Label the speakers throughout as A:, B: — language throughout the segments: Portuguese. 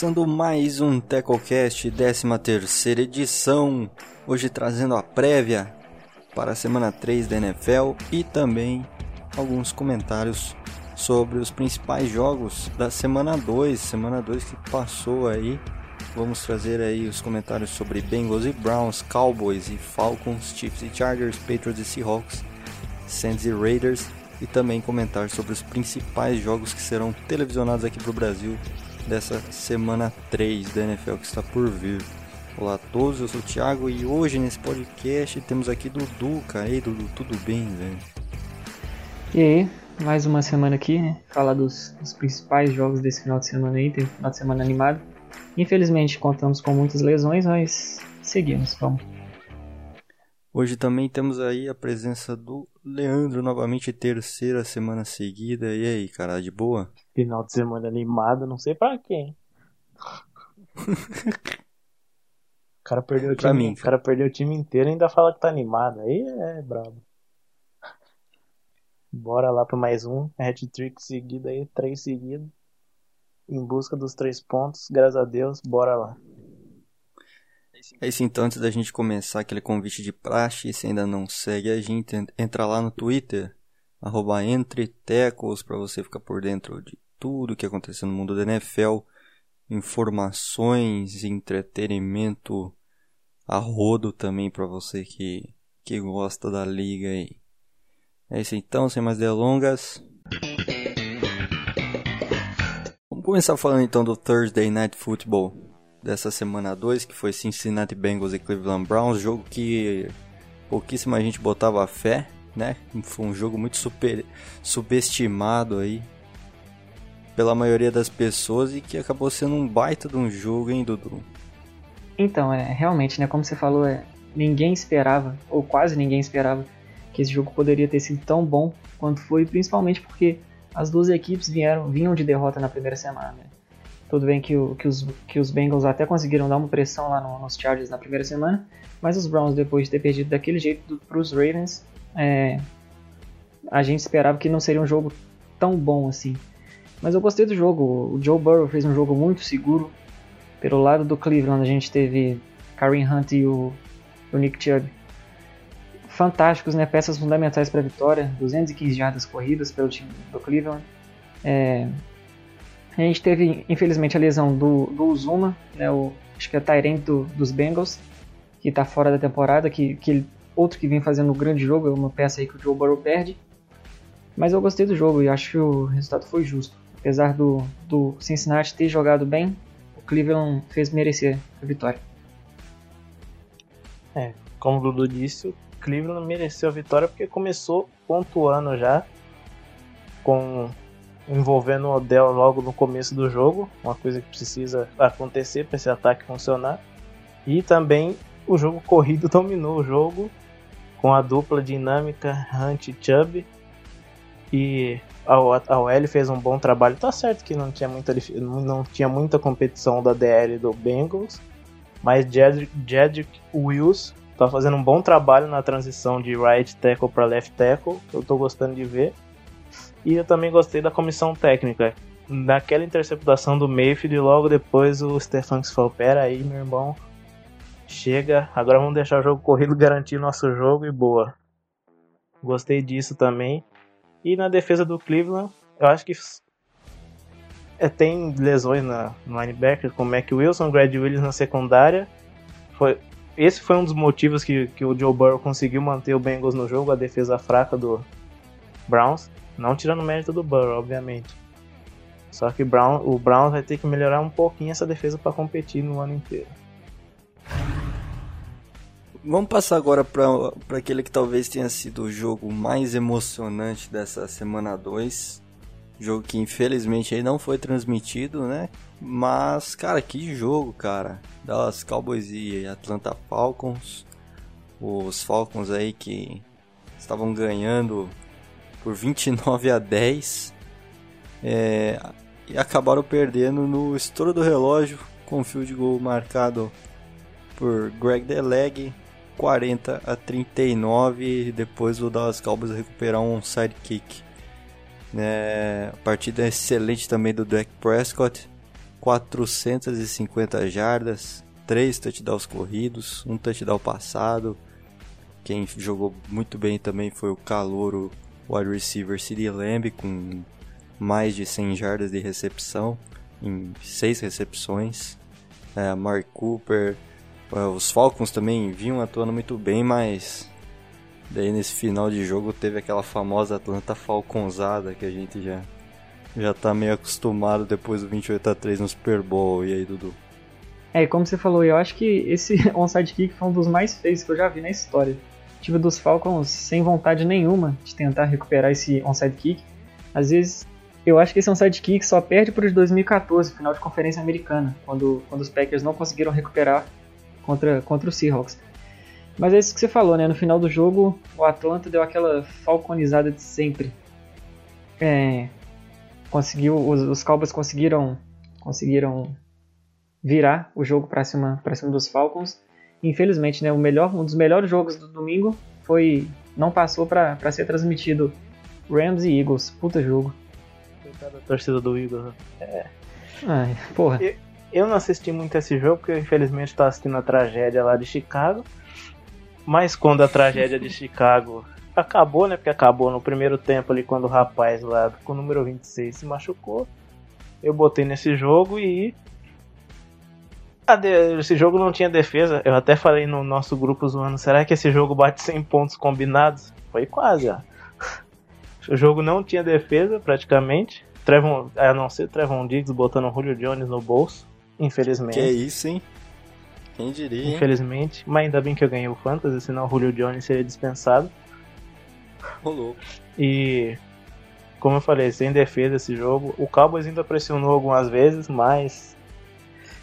A: Começando mais um TecoCast, 13 terceira edição. Hoje trazendo a prévia para a semana 3 da NFL e também alguns comentários sobre os principais jogos da semana 2, semana 2 que passou aí. Vamos trazer aí os comentários sobre Bengals e Browns, Cowboys e Falcons, Chiefs e Chargers, Patriots e Seahawks, Saints e Raiders e também comentar sobre os principais jogos que serão televisionados aqui para o Brasil dessa semana 3 da NFL que está por vir. Olá a todos, eu sou o Thiago e hoje nesse podcast temos aqui Dudu, cara. E aí, Dudu, tudo bem, velho?
B: E aí, mais uma semana aqui, né? Falar dos, dos, principais jogos desse final de semana aí, tem um final de semana animado. Infelizmente contamos com muitas lesões, mas seguimos, vamos.
A: Hoje também temos aí a presença do Leandro, novamente terceira semana seguida. E aí, cara, de boa?
C: Final de semana animado, não sei pra quem. o cara perdeu o time, mim, cara perdeu o time inteiro e ainda fala que tá animado. Aí é brabo. Bora lá para mais um. Hat-trick seguido aí, três seguidos. Em busca dos três pontos. Graças a Deus, bora lá.
A: É isso então, antes da gente começar aquele convite de praxe, se ainda não segue a gente, entra lá no Twitter, arroba entretecos, para você ficar por dentro de tudo que aconteceu no mundo da NFL, informações, entretenimento a rodo também para você que, que gosta da liga aí. É isso então, sem mais delongas. Vamos começar falando então do Thursday Night Football dessa semana 2, que foi Cincinnati Bengals e Cleveland Browns, jogo que pouquíssima gente botava fé, né? Foi um jogo muito super, subestimado aí pela maioria das pessoas e que acabou sendo um baita de um jogo, hein, Dudu?
B: Então, é, realmente, né, como você falou, é, ninguém esperava, ou quase ninguém esperava, que esse jogo poderia ter sido tão bom quanto foi, principalmente porque as duas equipes vieram, vinham de derrota na primeira semana. Né? Tudo bem que, o, que, os, que os Bengals até conseguiram dar uma pressão lá no, nos Chargers na primeira semana, mas os Browns, depois de ter perdido daquele jeito para os Ravens, é, a gente esperava que não seria um jogo tão bom assim. Mas eu gostei do jogo. O Joe Burrow fez um jogo muito seguro. Pelo lado do Cleveland, a gente teve Kareem Hunt e o, o Nick Chubb fantásticos, né? Peças fundamentais para a vitória. 215 jardas corridas pelo time do Cleveland. É... A gente teve, infelizmente, a lesão do, do Uzuma, né? O, acho que é Tyrant do, dos Bengals, que está fora da temporada, que, que outro que vem fazendo um grande jogo, é uma peça aí que o Joe Burrow perde. Mas eu gostei do jogo e acho que o resultado foi justo. Apesar do, do Cincinnati ter jogado bem, o Cleveland fez merecer a vitória.
C: É, como o Dudu disse, Cleveland mereceu a vitória porque começou pontuando já, com envolvendo o Odell logo no começo do jogo, uma coisa que precisa acontecer para esse ataque funcionar. E também o jogo corrido dominou o jogo com a dupla dinâmica Hunt e Chubb. E a OL fez um bom trabalho. Tá certo que não tinha muita, não tinha muita competição da DL do Bengals, mas Jedrick Wills tá fazendo um bom trabalho na transição de right tackle para left tackle, eu tô gostando de ver. E eu também gostei da comissão técnica. Naquela interceptação do Mayfield e logo depois o Stefanski falou: Pera aí, meu irmão, chega, agora vamos deixar o jogo corrido, garantir nosso jogo e boa. Gostei disso também. E na defesa do Cleveland, eu acho que é, tem lesões na, no linebacker, como que Wilson, Grad Williams na secundária. Foi, esse foi um dos motivos que, que o Joe Burrow conseguiu manter o Bengals no jogo, a defesa fraca do Browns. Não tirando mérito do Burrow, obviamente. Só que Brown, o Browns vai ter que melhorar um pouquinho essa defesa para competir no ano inteiro.
A: Vamos passar agora para aquele que talvez tenha sido o jogo mais emocionante dessa semana 2. Jogo que infelizmente aí não foi transmitido, né? Mas, cara, que jogo, cara. Dallas Cowboys e Atlanta Falcons. Os Falcons aí que estavam ganhando por 29 a 10. É, e acabaram perdendo no estouro do relógio com o field goal marcado por Greg Deleg 40 a 39 e depois o Dallas Cowboys recuperar um sidekick. É, partida excelente também do Dak Prescott. 450 jardas, 3 touchdowns corridos, um touchdown passado. Quem jogou muito bem também foi o calouro wide receiver CD Lamb com mais de 100 jardas de recepção em 6 recepções. É, Mark Cooper, é, os Falcons também vinham atuando muito bem, mas daí nesse final de jogo teve aquela famosa Atlanta Falconzada que a gente já já tá meio acostumado depois do 28 a 3 no Super Bowl. E aí, Dudu?
B: É, como você falou, eu acho que esse onside kick foi um dos mais feios que eu já vi na história. Tive dos Falcons sem vontade nenhuma de tentar recuperar esse onside kick. Às vezes, eu acho que esse onside kick só perde para os 2014, final de conferência americana, quando, quando os Packers não conseguiram recuperar contra, contra os Seahawks. Mas é isso que você falou, né? No final do jogo, o Atlanta deu aquela falconizada de sempre. É, conseguiu, os, os Cowboys conseguiram, conseguiram virar o jogo para cima, cima dos Falcons. Infelizmente, né, o melhor, um dos melhores jogos do domingo foi não passou para ser transmitido Rams e Eagles. Puta jogo.
C: Coitada da torcida do Eagles. Né?
B: É. Ai, porra.
C: Eu, eu não assisti muito esse jogo porque infelizmente estou assistindo a tragédia lá de Chicago. Mas quando a tragédia de Chicago acabou, né? Porque acabou no primeiro tempo ali quando o rapaz lá com o número 26 se machucou. Eu botei nesse jogo e. Esse jogo não tinha defesa. Eu até falei no nosso grupo zoando: será que esse jogo bate 100 pontos combinados? Foi quase, ó. O jogo não tinha defesa praticamente. Trevon, a não ser Trevon Diggs botando o Julio Jones no bolso, infelizmente. Que
A: é isso, hein? Quem diria?
C: Infelizmente. Mas ainda bem que eu ganhei o Fantasy, senão o Julio Jones seria dispensado.
A: Rolou.
C: E como eu falei, sem defesa esse jogo. O Cowboys ainda pressionou algumas vezes, mas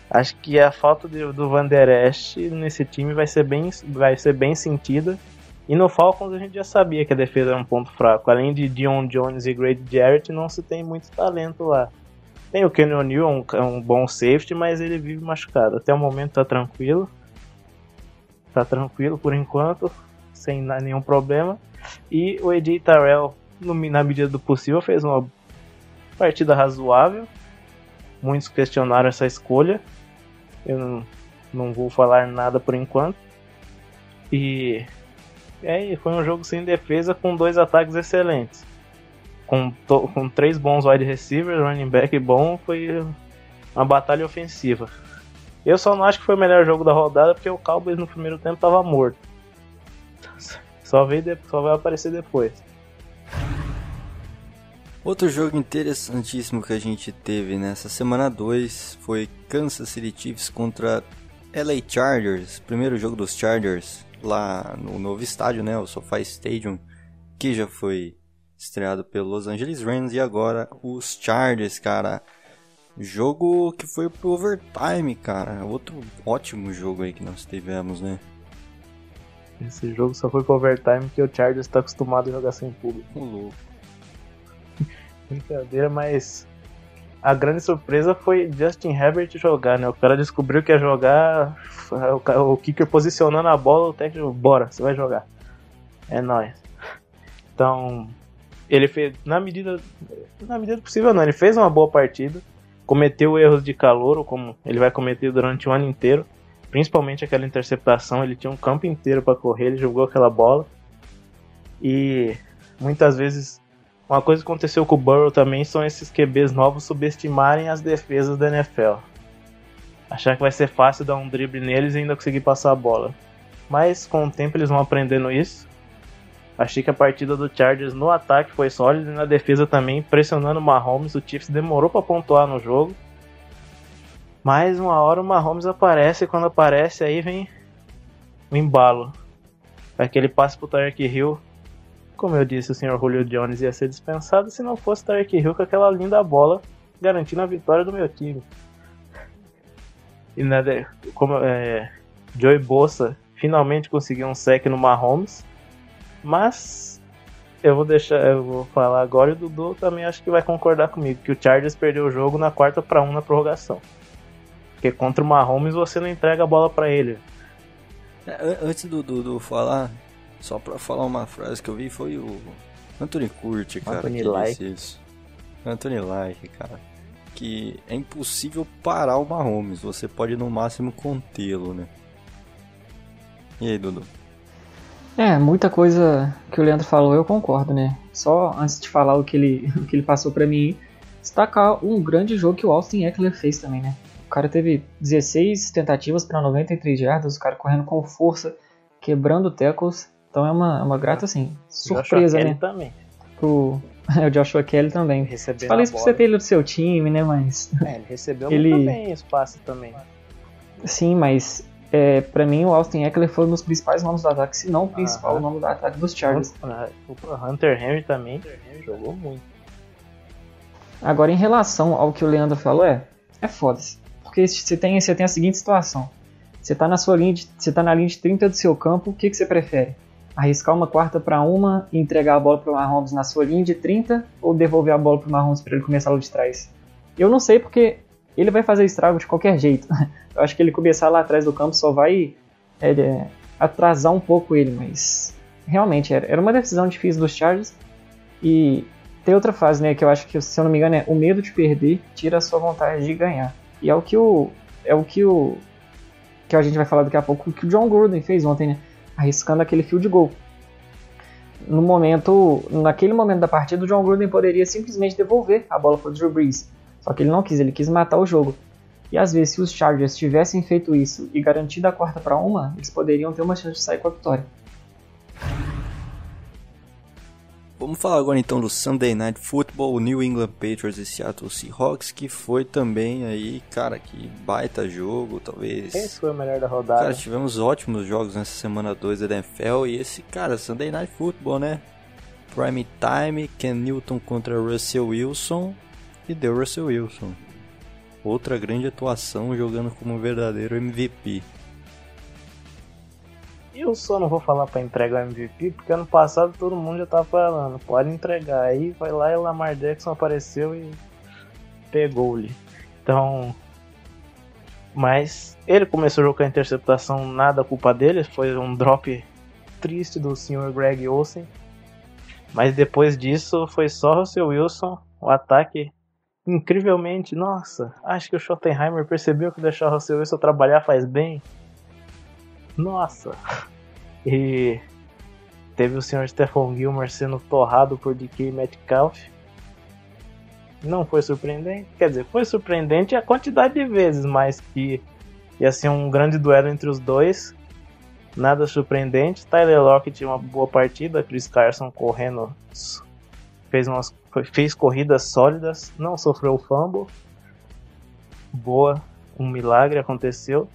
C: acho que a falta de, do Van Der Esch nesse time vai ser bem vai ser bem sentida. E no Falcons a gente já sabia que a defesa era um ponto fraco. Além de Dion Jones e Grady Jarrett, não se tem muito talento lá. Tem o Kenny O'Neill, um, um bom safety, mas ele vive machucado. Até o momento tá tranquilo. Tá tranquilo por enquanto, sem nenhum problema. E o AJ Terrell, na medida do possível, fez uma partida razoável. Muitos questionaram essa escolha. Eu não, não vou falar nada por enquanto. E é, foi um jogo sem defesa com dois ataques excelentes. Com, to, com três bons wide receivers, running back bom, foi uma batalha ofensiva. Eu só não acho que foi o melhor jogo da rodada porque o Cowboys no primeiro tempo estava morto. Só, veio de, só vai aparecer depois.
A: Outro jogo interessantíssimo que a gente teve nessa semana 2 foi Kansas City Chiefs contra LA Chargers. Primeiro jogo dos Chargers lá no novo estádio, né, o SoFi Stadium, que já foi estreado pelo Los Angeles Rams e agora os Chargers, cara. Jogo que foi pro overtime, cara. Outro ótimo jogo aí que nós tivemos, né?
C: Esse jogo só foi pro overtime porque o Chargers tá acostumado a jogar sem público.
A: Um louco.
C: Brincadeira, mas a grande surpresa foi Justin Herbert jogar, né? O cara descobriu que ia jogar, o, kicker posicionando a bola, o técnico, bora, você vai jogar. É nóis. Então, ele fez, na medida, na medida possível não, ele fez uma boa partida, cometeu erros de calor, como ele vai cometer durante o ano inteiro, principalmente aquela interceptação, ele tinha um campo inteiro para correr, ele jogou aquela bola. E muitas vezes uma coisa que aconteceu com o Burrow também são esses QBs novos subestimarem as defesas da NFL. Achar que vai ser fácil dar um drible neles e ainda conseguir passar a bola. Mas com o tempo eles vão aprendendo isso. Achei que a partida do Chargers no ataque foi sólida e na defesa também, pressionando o Mahomes. O Chiefs demorou para pontuar no jogo. Mas uma hora o Mahomes aparece e quando aparece aí vem o embalo. Aquele passe pro Tyreek Hill. Como eu disse, o senhor Julio Jones ia ser dispensado se não fosse Tyreek Hill com aquela linda bola garantindo a vitória do meu time. E né, como é, Joey Bossa finalmente conseguiu um sec no Mahomes. Mas eu vou deixar, eu vou falar agora e o Dudu também acho que vai concordar comigo que o Chargers perdeu o jogo na quarta para um na prorrogação. Porque contra o Mahomes você não entrega a bola para ele.
A: É, antes do Dudu falar, só pra falar uma frase que eu vi, foi o Anthony curte, cara.
C: Anthony
A: que
C: like.
A: disse isso. Anthony like, cara. Que é impossível parar o Mahomes. Você pode no máximo contê-lo, né? E aí, Dudu?
B: É, muita coisa que o Leandro falou eu concordo, né? Só antes de falar o que ele, o que ele passou pra mim, destacar um grande jogo que o Austin Eckler fez também, né? O cara teve 16 tentativas para 93 jardas, o cara correndo com força, quebrando tackles. Então é uma, uma grata, assim, surpresa,
C: Joshua
B: né?
C: Kelly também.
B: Pro o Joshua Kelly também.
C: Recebendo
B: Falei isso pra você ter ele do seu time, né? Mas.
C: É, ele recebeu
B: Ele-
C: muito bem espaço também.
B: Sim, mas é, para mim o Austin Eckler foi um dos principais nomes do ataque, se não o principal
C: Aham.
B: nome do ataque dos Chargers.
C: O Hunter Henry também jogou muito.
B: Agora, em relação ao que o Leandro falou, é, é foda-se. Porque você tem, você tem a seguinte situação. Você tá na sua linha de, você tá na linha de 30 do seu campo, o que, que você prefere? Arriscar uma quarta para uma e entregar a bola pro Mahomes na sua linha de 30 ou devolver a bola pro Mahomes para ele começar lá de trás? Eu não sei porque ele vai fazer estrago de qualquer jeito. Eu acho que ele começar lá atrás do campo só vai é, é, atrasar um pouco ele, mas realmente era, era uma decisão difícil dos Chargers e tem outra fase, né, que eu acho que, se eu não me engano, é o medo de perder tira a sua vontade de ganhar. E é o que o é o que o que a gente vai falar daqui a pouco, o que o John Gruden fez ontem, né, arriscando aquele field goal. No momento, naquele momento da partida, o John Gruden poderia simplesmente devolver a bola para o Drew Brees. Só que ele não quis, ele quis matar o jogo. E às vezes, se os Chargers tivessem feito isso e garantido a quarta para uma, eles poderiam ter uma chance de sair com a vitória.
A: Vamos falar agora então do Sunday Night Football, New England Patriots e Seattle Seahawks, que foi também aí, cara, que baita jogo, talvez.
C: Esse foi o melhor da rodada.
A: Cara, tivemos ótimos jogos nessa semana 2 da NFL e esse, cara, Sunday Night Football, né? Prime Time, Ken Newton contra Russell Wilson e deu Russell Wilson. Outra grande atuação jogando como um verdadeiro MVP.
C: Eu só não vou falar pra entregar o MVP, porque ano passado todo mundo já tava falando, pode entregar. Aí vai lá e o Lamar Jackson apareceu e pegou-lhe. Então. Mas ele começou o jogo com a interceptação, nada culpa dele, foi um drop triste do senhor Greg Olsen. Mas depois disso foi só Russell Wilson, o ataque incrivelmente, nossa, acho que o Schottenheimer percebeu que deixar o Russell Wilson trabalhar faz bem. Nossa! E teve o Sr. Stephon Gilmore sendo torrado por DK Metcalf. Não foi surpreendente, quer dizer, foi surpreendente a quantidade de vezes, mas que ia ser um grande duelo entre os dois. Nada surpreendente. Tyler Lockett tinha uma boa partida, Chris Carson correndo fez umas fez corridas sólidas, não sofreu fumble. Boa, um milagre aconteceu.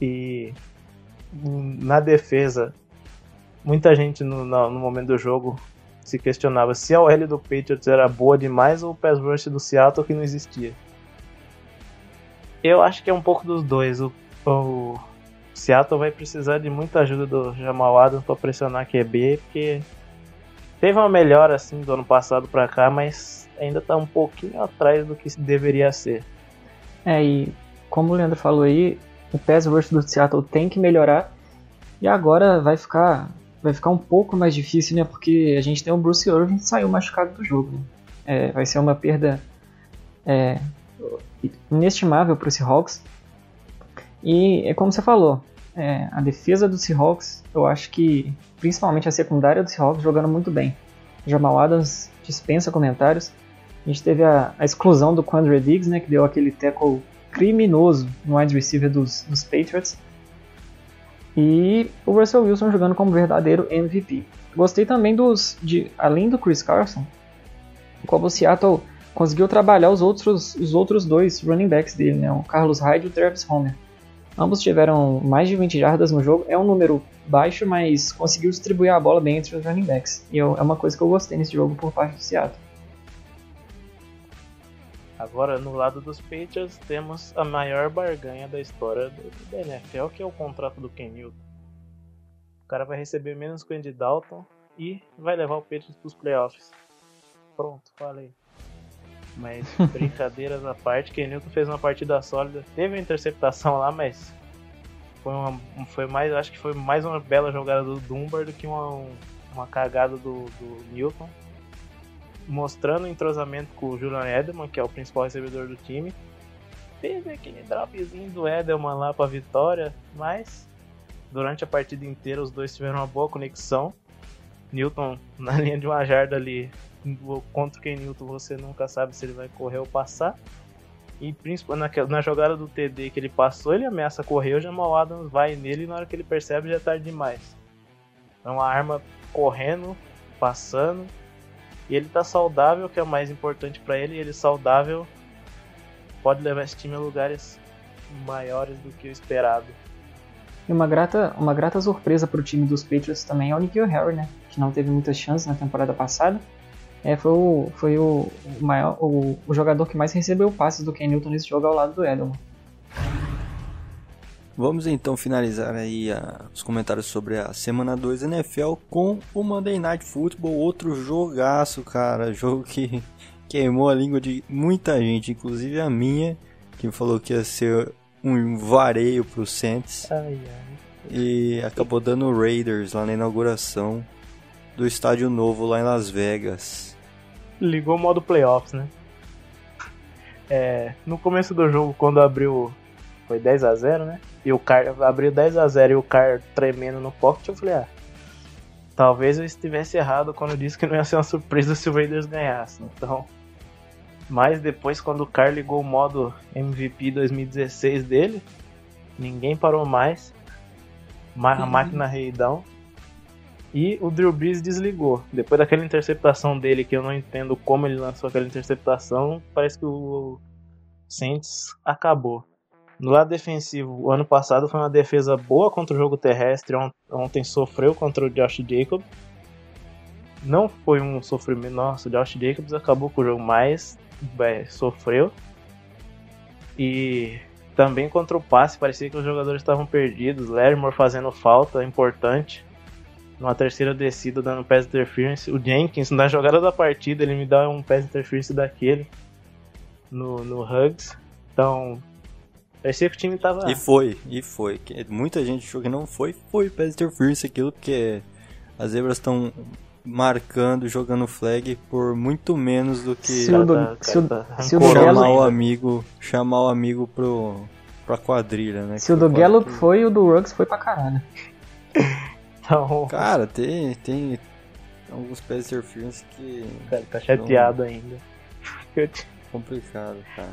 C: E na defesa, muita gente no, no, no momento do jogo se questionava se a OL do Patriots era boa demais ou o pass rush do Seattle que não existia. Eu acho que é um pouco dos dois. O, o Seattle vai precisar de muita ajuda do Jamal Adams para pressionar QB, porque teve uma melhora assim do ano passado para cá, mas ainda está um pouquinho atrás do que deveria ser.
B: É, e como o Leandro falou aí, o pass rush do Seattle tem que melhorar. E agora vai ficar vai ficar um pouco mais difícil, né? Porque a gente tem o Bruce Irving que saiu machucado do jogo. Né? É, vai ser uma perda é, inestimável para o Seahawks. E é como você falou, é, a defesa do Seahawks, eu acho que principalmente a secundária do Seahawks jogando muito bem. Jamal Adams dispensa comentários. A gente teve a, a exclusão do Quandre Diggs, né, que deu aquele tackle criminoso no wide receiver dos, dos Patriots. E o Russell Wilson jogando como verdadeiro MVP. Gostei também dos. De, além do Chris Carson, como o Seattle conseguiu trabalhar os outros, os outros dois running backs dele, né, o Carlos Hyde e o Travis Homer. Ambos tiveram mais de 20 jardas no jogo. É um número baixo, mas conseguiu distribuir a bola bem entre os running backs. E eu, é uma coisa que eu gostei nesse jogo por parte do Seattle.
C: Agora, no lado dos Patriots, temos a maior barganha da história do, da NFL, que é o contrato do Ken Newton. O cara vai receber menos que o Andy Dalton e vai levar o Patriots para os playoffs. Pronto, falei. Mas brincadeiras à parte, Ken Newton fez uma partida sólida. Teve uma interceptação lá, mas foi, uma, foi mais, acho que foi mais uma bela jogada do Dunbar do que uma, uma cagada do, do Newton, mostrando entrosamento com o Julian Edelman, que é o principal recebedor do time. Teve aquele dropzinho do Edelman lá pra vitória, mas durante a partida inteira os dois tiveram uma boa conexão. Newton na linha de uma jarda ali, contra quem Newton você nunca sabe se ele vai correr ou passar. E principalmente na, na jogada do TD que ele passou, ele ameaça correr, o Jamal Adams vai nele e na hora que ele percebe já é tarde demais. É uma arma correndo, passando, e ele tá saudável, que é o mais importante para ele, e ele saudável pode levar esse time a lugares maiores do que o esperado.
B: E uma grata, uma grata surpresa para o time dos Patriots também é o Nikhil Harry, né? Que não teve muitas chances na temporada passada é, foi, o, foi o, maior, o, o, jogador que mais recebeu passes do Ken Newton nesse jogo ao lado do Edelman.
A: Vamos então finalizar aí a, os comentários sobre a semana 2 da NFL com o Monday Night Football, outro jogaço, cara, jogo que queimou a língua de muita gente, inclusive a minha, que falou que ia ser um vareio pro Saints.
C: Ai, ai.
A: E acabou dando Raiders lá na inauguração do estádio novo lá em Las Vegas
C: ligou o modo playoffs, né? É, no começo do jogo, quando abriu. Foi 10 a 0 né? E o Car abriu 10 a 0 e o Car tremendo no pocket, eu falei, ah. Talvez eu estivesse errado quando disse que não ia ser uma surpresa se o Raiders ganhasse. Então. Mas depois, quando o Car ligou o modo MVP 2016 dele, ninguém parou mais. A uhum. máquina reidão. E o Drew Brees desligou. Depois daquela interceptação dele, que eu não entendo como ele lançou aquela interceptação, parece que o Saints acabou. No lado defensivo, o ano passado foi uma defesa boa contra o jogo terrestre. Ontem sofreu contra o Josh Jacobs. Não foi um sofrimento. Nossa, o Josh Jacobs acabou com o jogo, mas é, sofreu. E também contra o passe, parecia que os jogadores estavam perdidos. Lermore fazendo falta importante numa terceira descida dando pass interference. O Jenkins, na jogada da partida, ele me dá um pass interference daquele no, no Hugs. Então, parecia que o time tava.
A: E foi, e foi. Muita gente achou que não foi, foi pass interference aquilo, porque as zebras estão marcando, jogando flag por muito menos do que
B: se o, do, se o,
A: tá se o chamar o amigo, chamar o amigo pro pra quadrilha, né?
B: Se o do Gallup foi, o do Ruggs foi pra caralho.
C: Então.
A: Cara, tem, tem alguns pés interference que.
C: Cara, tá chateado não... ainda.
A: Complicado, cara.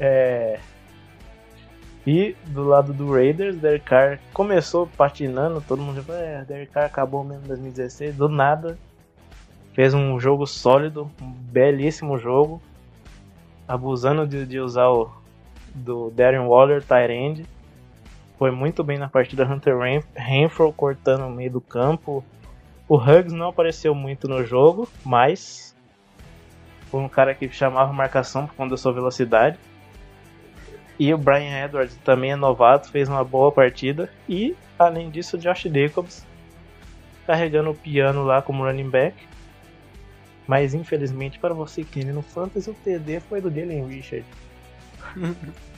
C: É. E do lado do Raiders, Derek Carr começou patinando, todo mundo falou, é, Derek Carr acabou mesmo em 2016, do nada. Fez um jogo sólido, um belíssimo jogo. Abusando de, de usar o do Darren Waller, Tyrande foi muito bem na partida. Hunter Renfro cortando no meio do campo. O Huggs não apareceu muito no jogo, mas foi um cara que chamava marcação por conta da sua velocidade. E o Brian Edwards também é novato, fez uma boa partida. E, além disso, o Josh Jacobs carregando o piano lá como running back. Mas, infelizmente, para você que no Fantasy, o TD foi do Jalen Richard.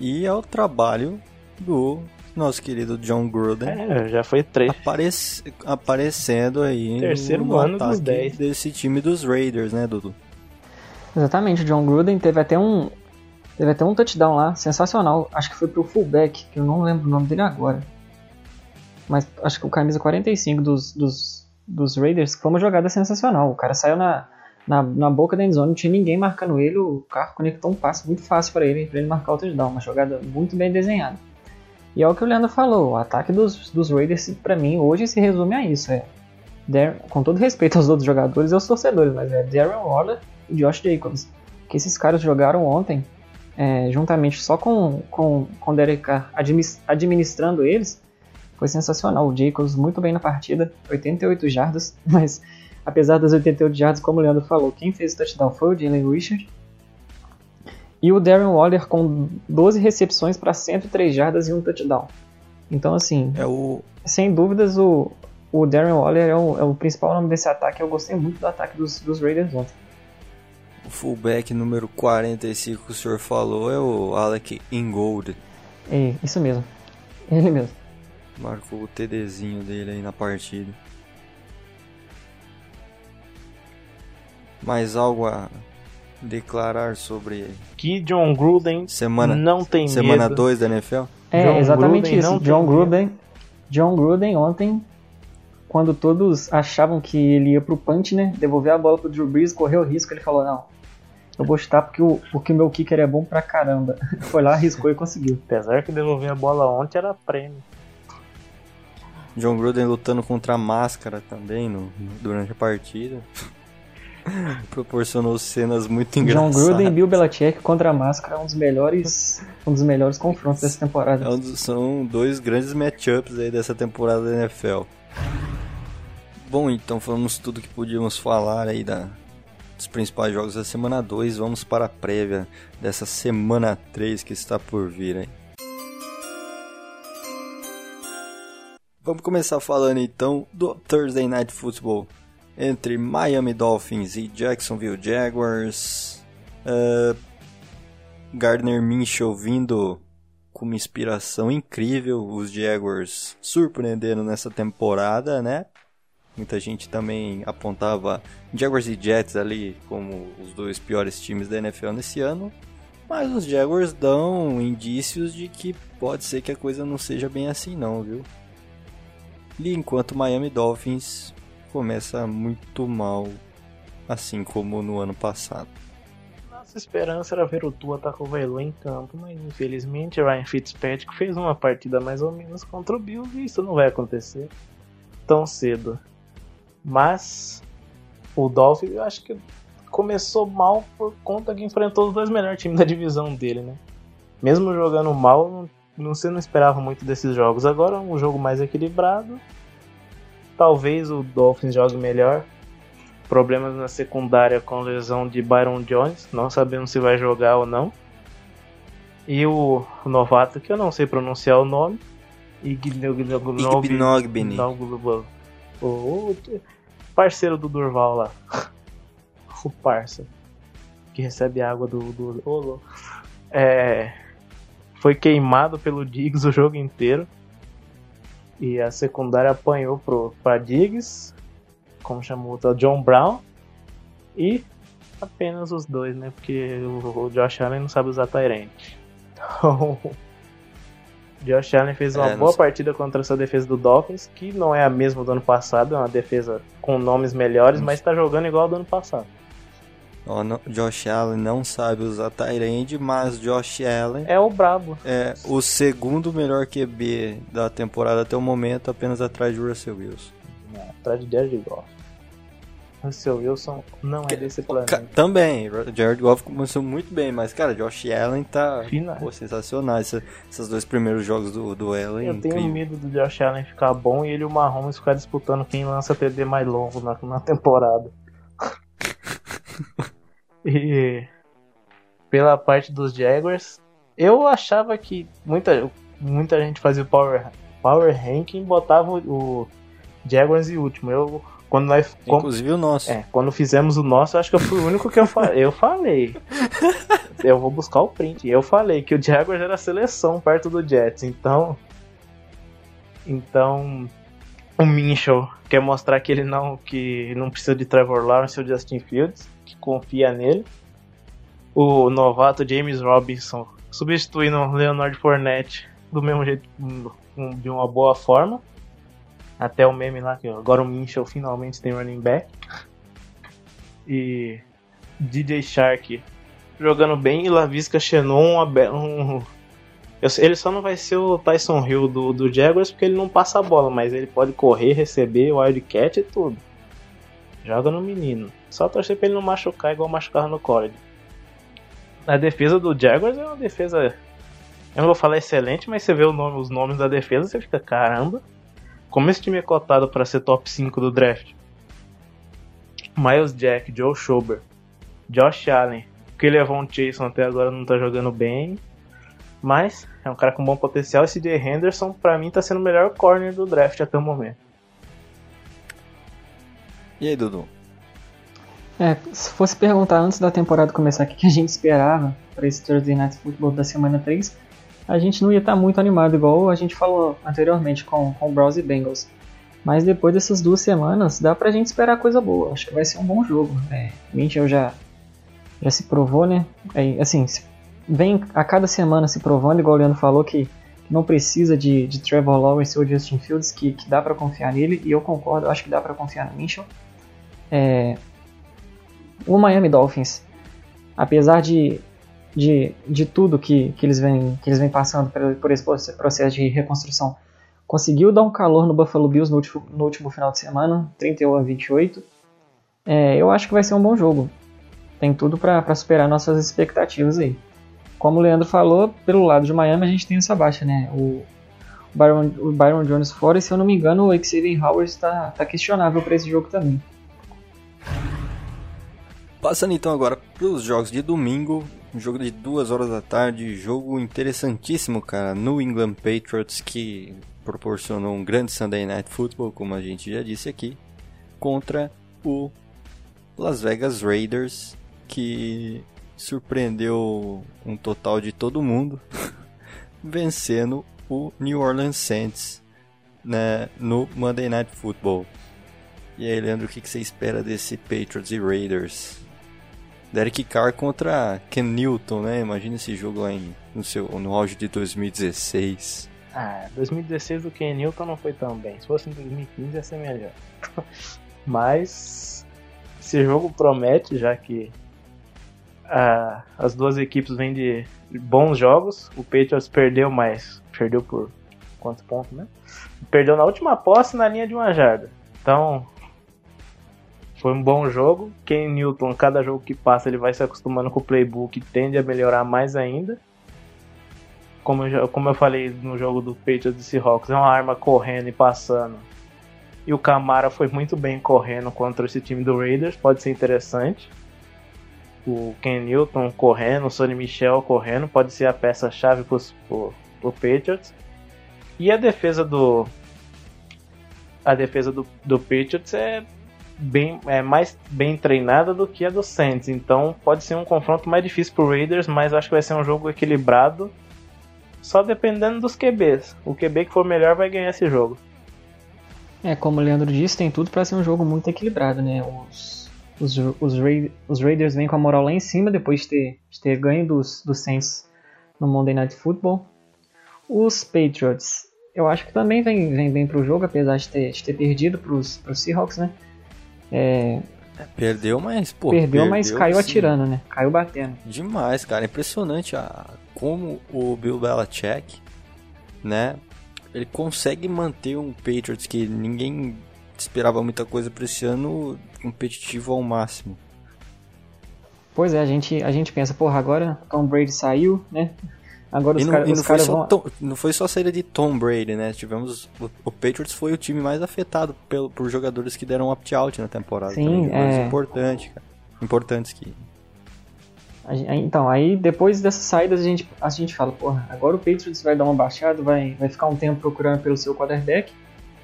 A: E é o trabalho do nosso querido John Gruden.
C: É, já foi três.
A: Aparec aparecendo aí
C: Terceiro no ano dos 10.
A: desse time dos Raiders, né, Dudu?
B: Exatamente, o John Gruden teve até um teve até um touchdown lá, sensacional. Acho que foi pro fullback, que eu não lembro o nome dele agora. Mas acho que o camisa 45 dos, dos, dos Raiders foi uma jogada sensacional. O cara saiu na, na, na boca da endzone, não tinha ninguém marcando ele, o carro conectou um passe muito fácil para ele, para ele marcar o touchdown, uma jogada muito bem desenhada. E é o que o Leandro falou, o ataque dos, dos Raiders, para mim, hoje se resume a isso, é Darren, com todo respeito aos outros jogadores e aos torcedores, mas é Darren Waller e Josh Jacobs, que esses caras jogaram ontem, é, juntamente só com, com, com Derek Carr administrando eles, foi sensacional. O Jacobs muito bem na partida, 88 jardas, mas apesar das 88 jardas, como o Leandro falou, quem fez o touchdown foi o Jalen Richard. E o Darren Waller com 12 recepções para 103 jardas e um touchdown. Então, assim,
A: é o...
B: sem dúvidas, o, o Darren Waller é o, é o principal nome desse ataque. Eu gostei muito do ataque dos, dos Raiders ontem.
A: O fullback número 45 que o senhor falou é o Alec Ingold.
B: É, isso mesmo. Ele mesmo.
A: Marcou o TDzinho dele aí na partida. Mais algo a declarar sobre ele?
C: Que John Gruden
A: semana,
C: não tem
A: Semana 2 da NFL?
B: É,
C: John
B: exatamente
C: Gruden
B: isso. John Gruden. John Gruden ontem, quando todos achavam que ele ia pro punch, né? Devolver a bola pro Drew Brees, correu o risco, ele falou, não, eu vou chutar porque o, porque o meu kicker é bom pra caramba. Foi lá, arriscou e conseguiu.
C: Apesar que devolver a bola ontem era prêmio.
A: John Gruden lutando contra a máscara também no, durante a partida. Proporcionou cenas muito
B: John
A: engraçadas.
B: Gruden e Bill Belichick contra a máscara é um dos melhores, um dos melhores confrontos dessa temporada.
A: É um dos- são dois grandes matchups aí dessa temporada da NFL. Bom, então falamos tudo que podíamos falar aí da, dos principais jogos da semana 2. Vamos para a prévia dessa semana 3 que está por vir aí. Vamos começar falando então do Thursday Night Football entre Miami Dolphins e Jacksonville Jaguars. Ah, Gardner Minshew vindo com uma inspiração incrível, os Jaguars surpreendendo nessa temporada, né? Muita gente também apontava Jaguars e Jets ali como os dois piores times da NFL nesse ano, mas os Jaguars dão indícios de que pode ser que a coisa não seja bem assim não, viu? E enquanto Miami Dolphins começa muito mal, assim como no ano passado.
C: Nossa esperança era ver o Tua Tagovailoa em campo, mas infelizmente Ryan Fitzpatrick fez uma partida mais ou menos contra o Bills e isso não vai acontecer tão cedo. Mas o Dolphins eu acho que começou mal por conta que enfrentou os dois melhores times da divisão dele, né? Mesmo jogando mal, não, não- você não esperava muito desses jogos. Agora é um jogo mais equilibrado. Talvez o Dolphins jogue melhor. Problemas na secundária com lesão de Byron Jones, não sabemos se vai jogar ou não. E o, o novato, que eu não sei pronunciar o nome, Ignogbini. O, parceiro do Durval lá. O parça. Que recebe água do. do louco. é, foi queimado pelo Diggs o jogo inteiro. E a secundária apanhou pro, pra Diggs. Como chamou o? John Brown. E apenas os dois, né? Porque o, o Josh Allen não sabe usar Tyrant. Então. Josh Allen fez uma
A: É,
C: boa partida contra essa defesa do Dolphins, que não é a mesma do ano passado, é uma defesa com nomes melhores, mas tá jogando igual ao do ano passado.
A: Não- Josh Allen não sabe usar Tyrande, mas Josh Allen
C: É o brabo.
A: é o segundo melhor QB da temporada até o momento, apenas atrás de Russell Wilson.
C: né, Atrás de Jared Goff. Russell Wilson não é desse planeta.
A: Também, Jared Goff começou muito bem, mas cara, Josh Allen tá pô, sensacional. Essa- esses dois primeiros jogos do, do Allen,
C: Eu tenho
A: incrível.
C: medo do Josh Allen ficar bom e ele e o Mahomes ficar disputando quem lança TD mais longo na, na temporada. e pela parte dos Jaguars, eu achava que muita, muita gente fazia o Power, power Ranking e botava o, o Jaguars em último. Eu, quando nós com-
A: Inclusive o nosso.
C: é, quando fizemos o nosso, eu acho que eu fui o único que eu, fa eu falei. Eu vou buscar o print. Eu falei que o Jaguars era a seleção perto do Jets. Então. Então. O Minshew quer mostrar que ele não, que não precisa de Trevor Lawrence ou Justin Fields, que confia nele. O novato James Robinson substituindo o Leonard Fournette do mesmo jeito, de uma boa forma. Até o meme lá que agora o Minshew finalmente tem running back. E DJ Shark jogando bem e Lavisca be- um, ele só não vai ser o Tyson Hill do, do Jaguars porque ele não passa a bola, mas ele pode correr, receber, wildcat e tudo. Joga no menino. Só torcer pra ele não machucar igual machucava no college. A defesa do Jaguars é uma defesa. Eu não vou falar excelente, mas você vê nome- os nomes da defesa, você fica, caramba. Como esse time é cotado para ser top 5 do draft? Miles Jack, Joe Schober, Josh Allen, que levou um Jason até agora não tá jogando bem. Mas é um cara com bom potencial. Esse Jay Henderson, pra mim, tá sendo o melhor corner do draft até o momento.
A: E aí, Dudu?
B: É, se fosse perguntar antes da temporada começar o que que a gente esperava para esse Thursday Night Football da semana 3, a gente não ia estar muito animado, igual a gente falou anteriormente com, com Browns e Bengals. Mas depois dessas duas semanas, dá pra gente esperar coisa boa. Acho que vai ser um bom jogo. É, Minchel já, já se provou, né? É, assim, vem a cada semana se provando, igual o Leandro falou, que não precisa de, de Trevor Lawrence ou Justin Fields, que, que dá para confiar nele, e eu concordo, acho que dá para confiar no Minchel. É, o Miami Dolphins, apesar de, de, de tudo que, que, eles vêm, que eles vêm passando por, por esse processo de reconstrução, conseguiu dar um calor no Buffalo Bills no último, no último final de semana, 31 a 28. É, eu acho que vai ser um bom jogo. Tem tudo para superar nossas expectativas aí. Como o Leandro falou, pelo lado de Miami a gente tem essa baixa, né? O Byron, o Byron Jones fora e se eu não me engano o Xavier Howard está tá questionável para esse jogo também.
A: Passando então agora para os jogos de domingo, um jogo de duas horas da tarde, jogo interessantíssimo, cara. New England Patriots que proporcionou um grande Sunday Night Football, como a gente já disse aqui, contra o Las Vegas Raiders, que surpreendeu um total de todo mundo, vencendo o New Orleans Saints né, no Monday Night Football. E aí, Leandro, o que, que você espera desse Patriots e Raiders? Derek Carr contra Ken Newton, né? Imagina esse jogo lá em, no, seu, no auge de 2016.
C: Ah, 2016 o Ken Newton não foi tão bem. Se fosse em 2015 ia ser melhor. Mas esse jogo promete, já que ah, as duas equipes vêm de bons jogos. O Patriots perdeu mais. Perdeu por quantos pontos, né? Perdeu na última posse na linha de uma jarda. Então, foi um bom jogo. Ken Newton, cada jogo que passa, ele vai se acostumando com o playbook tende a melhorar mais ainda como eu, como eu falei no jogo do Patriots e Seahawks, é uma arma correndo e passando. E o Camara foi muito bem correndo contra esse time do Raiders, pode ser interessante. O Ken Newton correndo, o Sonny Michel correndo, pode ser a peça-chave pro, pro Patriots. E a defesa do. A defesa do, do Patriots é bem é mais bem treinada do que a do Saints. Então pode ser um confronto mais difícil pro Raiders, mas acho que vai ser um jogo equilibrado só dependendo dos QBs. O QB que for melhor vai ganhar esse jogo.
B: É, como o Leandro disse, tem tudo para ser um jogo muito equilibrado, né? Os, os, os, Ra os Raiders vêm com a moral lá em cima depois de ter, de ter ganho dos, dos Saints no Monday Night Football. Os Patriots, eu acho que também vem, vem bem pro jogo, apesar de ter, de ter perdido pros, pros Seahawks, né? É,
A: Perdeu, mas, pô.
B: Perdeu, perdeu mas caiu sim. atirando, né? Caiu batendo.
A: Demais, cara. Impressionante a, como o Bill Belichick, né? Ele consegue manter um Patriots que ninguém esperava muita coisa para esse ano competitivo ao máximo.
B: Pois é, a gente, a gente pensa, porra, agora Tom Brady saiu, né? Agora os caras cara vão...
A: Tom, não foi só a saída de Tom Brady, né? Tivemos o, o, Patriots foi o time mais afetado pelo, por jogadores que deram opt-out na temporada.
B: Sim, é
A: importante, cara. Importantes que
B: então, aí depois dessas saídas a gente, a gente fala, porra, agora o Patriots vai dar uma baixada, vai, vai ficar um tempo procurando pelo seu quarterback.